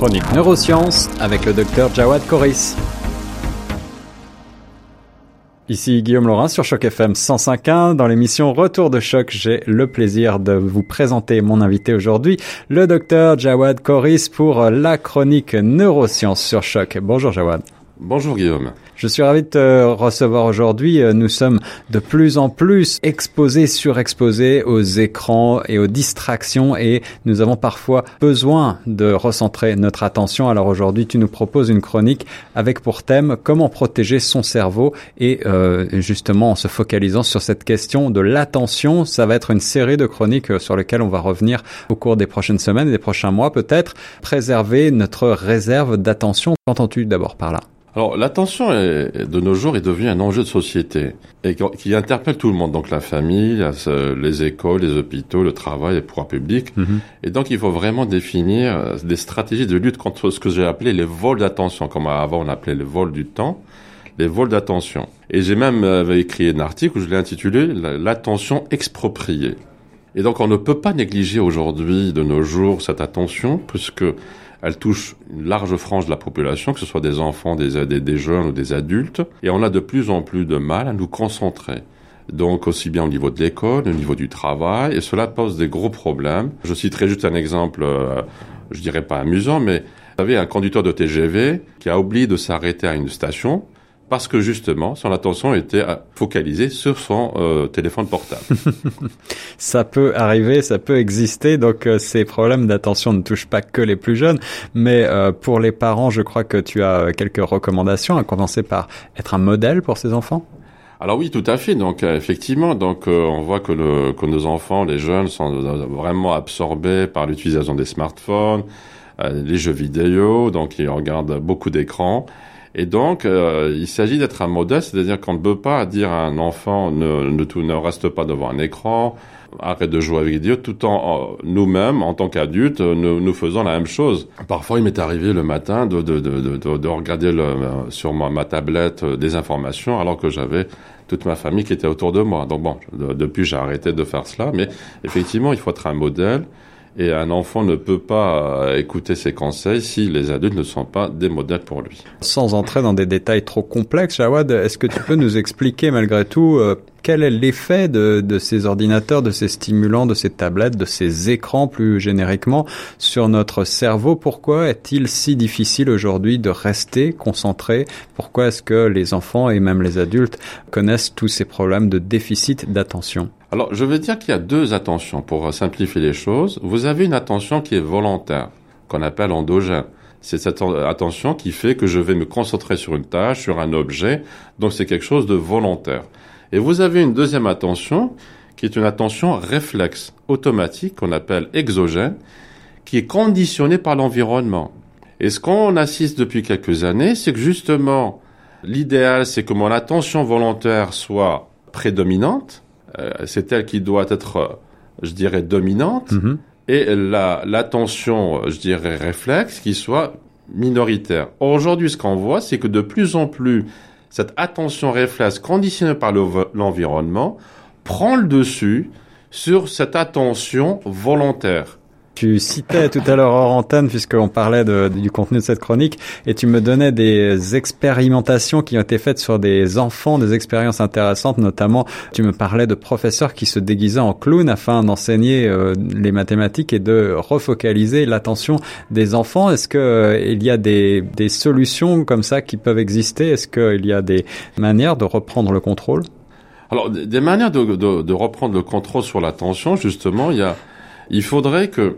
chronique neurosciences avec le docteur Jawad Koris. Ici Guillaume Laurin sur Choc FM 105.1. Dans l'émission Retour de Choc, j'ai le plaisir de vous présenter mon invité aujourd'hui, le docteur Jawad Koris pour la chronique neurosciences sur Choc. Bonjour Jawad. Bonjour Guillaume. Je suis ravi de te recevoir aujourd'hui. Euh, nous sommes de plus en plus exposés, surexposés aux écrans et aux distractions et nous avons parfois besoin de recentrer notre attention. Alors aujourd'hui, tu nous proposes une chronique avec pour thème comment protéger son cerveau et euh, justement en se focalisant sur cette question de l'attention. Ça va être une série de chroniques euh, sur lesquelles on va revenir au cours des prochaines semaines et des prochains mois peut-être. Préserver notre réserve d'attention. Qu'entends-tu d'abord par là? Alors l'attention de nos jours est devenue un enjeu de société et qui interpelle tout le monde, donc la famille, les écoles, les hôpitaux, le travail, les pouvoirs publics. Mhm. Et donc il faut vraiment définir euh, des stratégies de lutte contre ce que j'ai appelé les vols d'attention, comme avant on appelait le vol du temps, les vols d'attention. Et j'ai même euh, écrit un article où je l'ai intitulé l'attention expropriée. Et donc on ne peut pas négliger aujourd'hui de nos jours cette attention puisque elle touche une large frange de la population, que ce soit des enfants, des, des, jeunes ou des adultes, et on a de plus en plus de mal à nous concentrer. Donc aussi bien au niveau de l'école, au niveau du travail, et cela pose des gros problèmes. Je citerai juste un exemple, euh, je dirais pas amusant, mais vous savez, un conducteur de TGV qui a oublié de s'arrêter à une station, parce que justement, son attention était focalisée sur son euh, téléphone portable. ça peut arriver, ça peut exister, donc euh, ces problèmes d'attention ne touchent pas que les plus jeunes, mais euh, pour les parents, je crois que tu as quelques recommandations, à commencer par être un modèle pour ces enfants. Alors oui, tout à fait. Donc effectivement, donc on voit que, le, que nos enfants, les jeunes, sont vraiment absorbés par l'utilisation des smartphones, les jeux vidéo, donc ils regardent beaucoup d'écrans. Et donc, euh, il s'agit d'être un modèle, c'est-à-dire qu'on ne peut pas dire à un enfant ne, ne, ne reste pas devant un écran, arrête de jouer avec Dieu, tout en nous-mêmes, en tant qu'adultes, nous, nous, faisons la même chose. Parfois, il m'est arrivé le matin de, de, de, de regarder le, sur ma, ma, tablette euh, des informations alors que j'avais toute ma famille qui était autour de moi. Donc bon, depuis, j'ai arrêté de faire cela, mais effectivement, il faut être un modèle. Et un enfant ne peut pas euh, écouter ses conseils si les adultes ne sont pas des modèles pour lui. Sans entrer dans des détails trop complexes, Jawad, est-ce que tu peux nous expliquer malgré tout euh, quel est l'effet de, de, ces ordinateurs, de ces stimulants, de ces tablettes, de ces écrans plus génériquement sur notre cerveau? Pourquoi est-il si difficile aujourd'hui de rester concentré? Pourquoi est-ce que les enfants et même les adultes connaissent tous ces problèmes de déficit d'attention? Alors, je veux dire qu'il y a deux attentions pour simplifier les choses. Vous avez une attention qui est volontaire, qu'on appelle endogène. C'est cette attention qui fait que je vais me concentrer sur une tâche, sur un objet, donc c'est quelque chose de volontaire. Et vous avez une deuxième attention qui est une attention réflexe, automatique, qu'on appelle exogène, qui est conditionnée par l'environnement. Et ce qu'on assiste depuis quelques années, c'est que justement, l'idéal, c'est que mon attention volontaire soit prédominante, c'est elle qui doit être, euh, je dirais, dominante, mhm. et la l'attention, je dirais, réflexe, qui soit minoritaire. Aujourd'hui, ce qu'on voit, c'est que de plus en plus, cette attention réflexe conditionnée par l'environnement prend le dessus sur cette attention volontaire. Tu citais tout à l'heure hors antenne, puisqu'on parlait du contenu de cette chronique, et tu me donnais des expérimentations qui ont été faites sur des enfants, des expériences intéressantes, notamment tu me parlais de professeurs qui se déguisaient en clown afin d'enseigner euh, les mathématiques et de refocaliser l'attention des enfants. Est-ce qu'il euh, il y a des, solutions comme ça qui peuvent exister? Est-ce qu'il y a des manières de reprendre le contrôle? Alors, des manières de reprendre le contrôle sur l'attention, justement, il y a, il faudrait que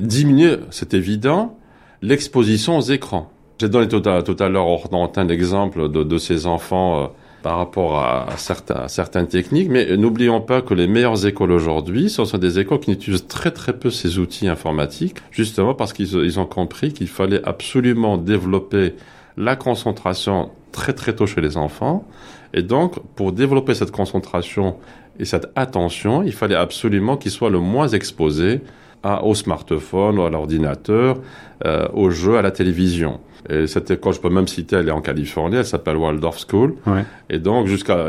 diminuer, c'est évident, l'exposition aux écrans. J'ai donné tout à, tout à l'heure un exemple de, de ces enfants euh, par rapport à, certains, certaines techniques, mais n'oublions pas que les meilleures écoles aujourd'hui, ce sont des écoles qui utilisent très très peu ces outils informatiques, justement parce qu'ils ils ont compris qu'il fallait absolument développer la concentration très très tôt chez les enfants. Et donc, pour développer cette concentration et cette attention, il fallait absolument qu'ils soient le moins exposés au smartphone, ou à l'ordinateur, euh, aux jeux, à la télévision. Et cette école, je peux même citer, elle est en Californie, elle s'appelle Waldorf School. Et donc, jusqu'à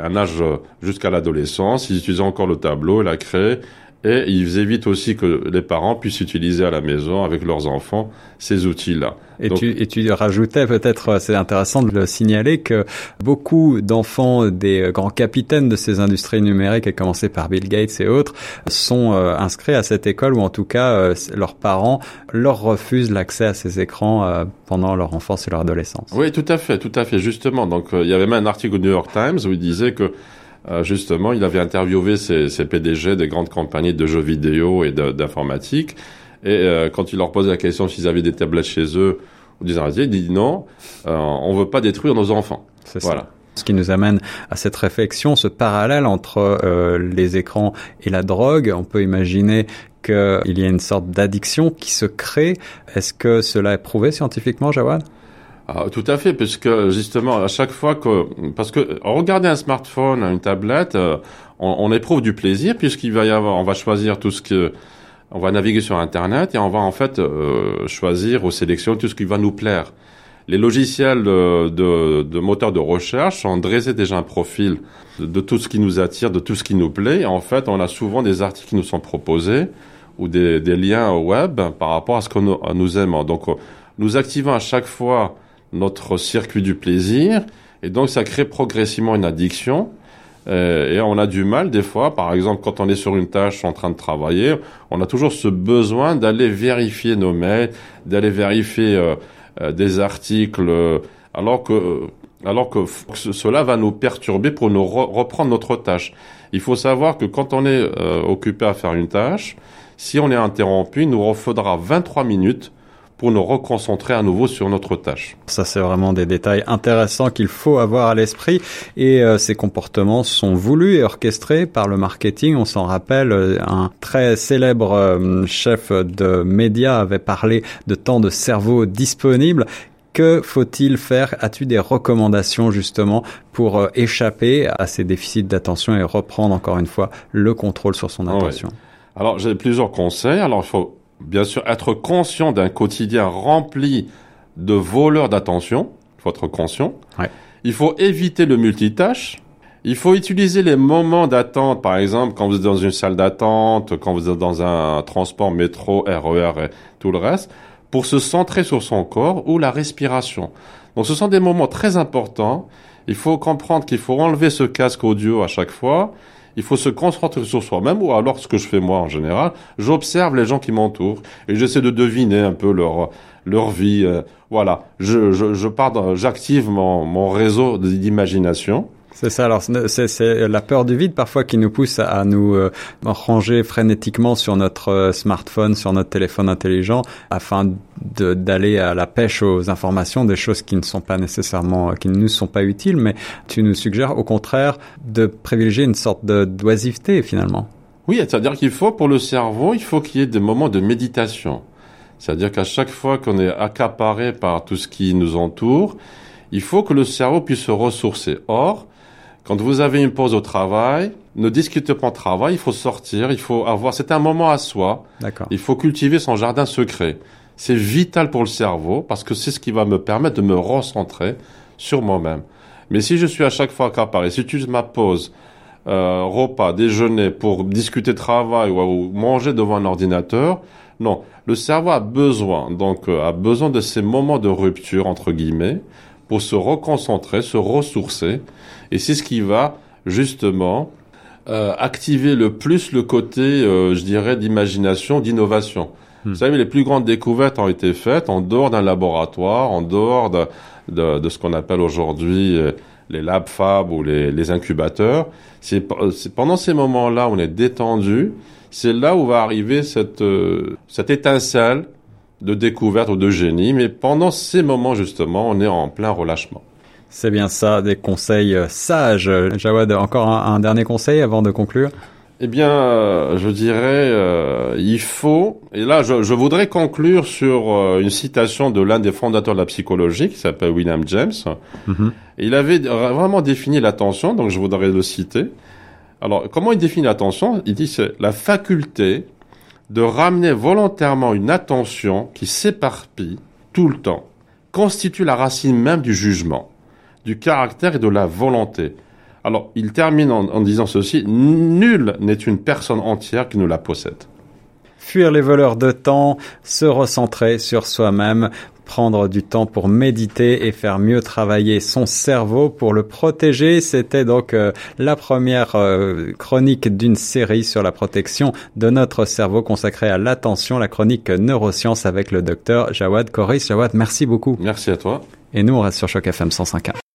un âge, jusqu'à l'adolescence, ils utilisaient encore le tableau et la craie. Et ils évitent aussi que les parents puissent utiliser à la maison avec leurs enfants ces outils-là. Et, tu, et tu rajoutais peut-être, euh, c'est intéressant de le signaler, que beaucoup d'enfants des grands capitaines de ces industries numériques, à commencer par Bill Gates et autres, sont euh, inscrits à cette école ou en tout cas euh, leurs parents leur refusent l'accès à ces écrans pendant leur enfance et leur adolescence. Oui, tout à fait, tout à fait, justement. Donc il y avait même un article au New York Times où il disait que justement, il avait interviewé ces, ces, PDG des grandes compagnies de jeux vidéo et d'informatique. Et quand il leur posait la question s'ils avaient des tablettes chez eux des il dit non, euh, on veut pas détruire nos enfants. Voilà. Ce qui nous amène à cette réflexion, ce parallèle entre euh, les écrans et la drogue. On peut imaginer qu'il y a une sorte d'addiction qui se crée. Est-ce que cela est prouvé scientifiquement, Jawad? Ah, tout à fait, puisque justement à chaque fois que parce que regarder un smartphone, une tablette, euh, on, on, éprouve du plaisir puisqu'il va y avoir, on va choisir tout ce que on va naviguer sur Internet et on va en fait euh, choisir ou sélectionner tout ce qui va nous plaire. Les logiciels de, de, de moteurs de recherche ont dressé déjà un profil de, tout ce qui nous attire, de tout ce qui nous plaît. Et en fait, on a souvent des articles qui nous sont proposés ou des, des liens web par rapport à ce que nous, nous aimons. Donc, nous activons à chaque fois notre circuit du plaisir. Et donc ça crée progressivement une addiction. Euh, et on a du mal des fois, par exemple, quand on est sur une tâche en train de travailler, on a toujours ce besoin d'aller vérifier nos mails, d'aller vérifier euh, euh, des articles, alors que alors que cela va nous perturber pour nous reprendre notre tâche. Il faut savoir que quand on est occupé à faire une tâche, si on est interrompu, il nous faudra 23 minutes pour nous reconcentrer à nouveau sur notre tâche. Ça, c'est vraiment des détails intéressants qu'il faut avoir à l'esprit. Et euh, ces comportements sont voulus et orchestrés par le marketing. On s'en rappelle, euh, un très célèbre euh, chef de médias avait parlé de temps de cerveau disponible. Que faut-il faire? As-tu des recommandations justement pour échapper à ces déficits d'attention et reprendre encore une fois le contrôle sur son attention? Alors j'ai plusieurs conseils. Alors il faut bien sûr, être conscient d'un quotidien rempli de voleurs d'attention. Il faut être conscient. Il faut éviter le multitâche. Il faut utiliser les moments d'attente, par exemple, quand vous êtes dans une salle d'attente, quand vous êtes dans un transport métro, RER e et tout le reste, pour se centrer sur son corps ou la respiration. Donc ce sont des moments très importants. Il faut comprendre qu'il faut enlever ce casque audio à chaque fois il faut se concentrer sur soi-même, ou alors ce que je fais moi en général, j'observe les gens qui m'entourent et j'essaie de deviner un peu leur leur vie. Euh, voilà, je, je, je j'active mon, mon réseau d'imagination c'est ça. Alors, c'est la peur du vide parfois qui nous pousse à, nous euh, ranger frénétiquement sur notre euh, smartphone, sur notre téléphone intelligent, afin d'aller à la pêche aux informations, des choses qui ne sont pas nécessairement, qui ne nous sont pas utiles. Mais tu nous suggères au contraire de privilégier une sorte de d'oisiveté finalement. Oui, c'est-à-dire qu'il faut pour le cerveau, il faut qu'il y ait des moments de méditation. C'est-à-dire qu'à chaque fois qu'on est accaparé par tout ce qui nous entoure, il faut que le cerveau puisse se ressourcer. Or, quand vous avez une pause au travail, ne discutez pas de travail, il faut sortir, il faut avoir, c'est un moment à soi. D'accord. Il faut cultiver son jardin secret. C'est vital pour le cerveau parce que c'est ce qui va me permettre de me recentrer sur moi-même. Mais si je suis à chaque fois accaparé, si tu ma pause, euh, repas, déjeuner pour discuter travail ou, manger devant un ordinateur, non. Le cerveau a besoin, donc, euh, a besoin de ces moments de rupture, entre guillemets, pour se reconcentrer, se ressourcer. Et c'est ce qui va justement euh, activer le plus le côté, euh, je dirais, d'imagination, d'innovation. Hmm. Vous savez, les plus grandes découvertes ont été faites en dehors d'un laboratoire, en dehors de, de, de ce qu'on appelle aujourd'hui euh, les lab fab ou les, les incubateurs. C'est pendant ces moments-là où on est détendu, c'est là où va arriver cette, cette étincelle de découverte ou de génie, mais pendant ces moments justement, on est en plein relâchement. C'est bien ça, des conseils euh, sages. Jawad, encore un, dernier conseil avant de conclure? Eh bien, euh, je dirais, euh, il faut, et là, je, voudrais conclure sur une citation de l'un des fondateurs de la psychologie, qui s'appelle William James. Mm-hmm. Il avait vraiment défini l'attention, donc je voudrais le citer. Alors, comment il définit l'attention? Il dit c'est la faculté de ramener volontairement une attention qui s'éparpille tout le temps, constitue la racine même du jugement, du caractère et de la volonté. Alors, il termine en, disant ceci, nul n'est une personne entière qui nous la possède. Fuir les voleurs de temps, se recentrer sur soi-même, prendre du temps pour méditer et faire mieux travailler son cerveau pour le protéger. C'était donc euh, la première euh, chronique d'une série sur la protection de notre cerveau consacrée à l'attention, la chronique neurosciences avec le docteur Jawad Koris. Jawad, merci beaucoup. Merci à toi. Et nous, on reste sur Choc FM 105.1.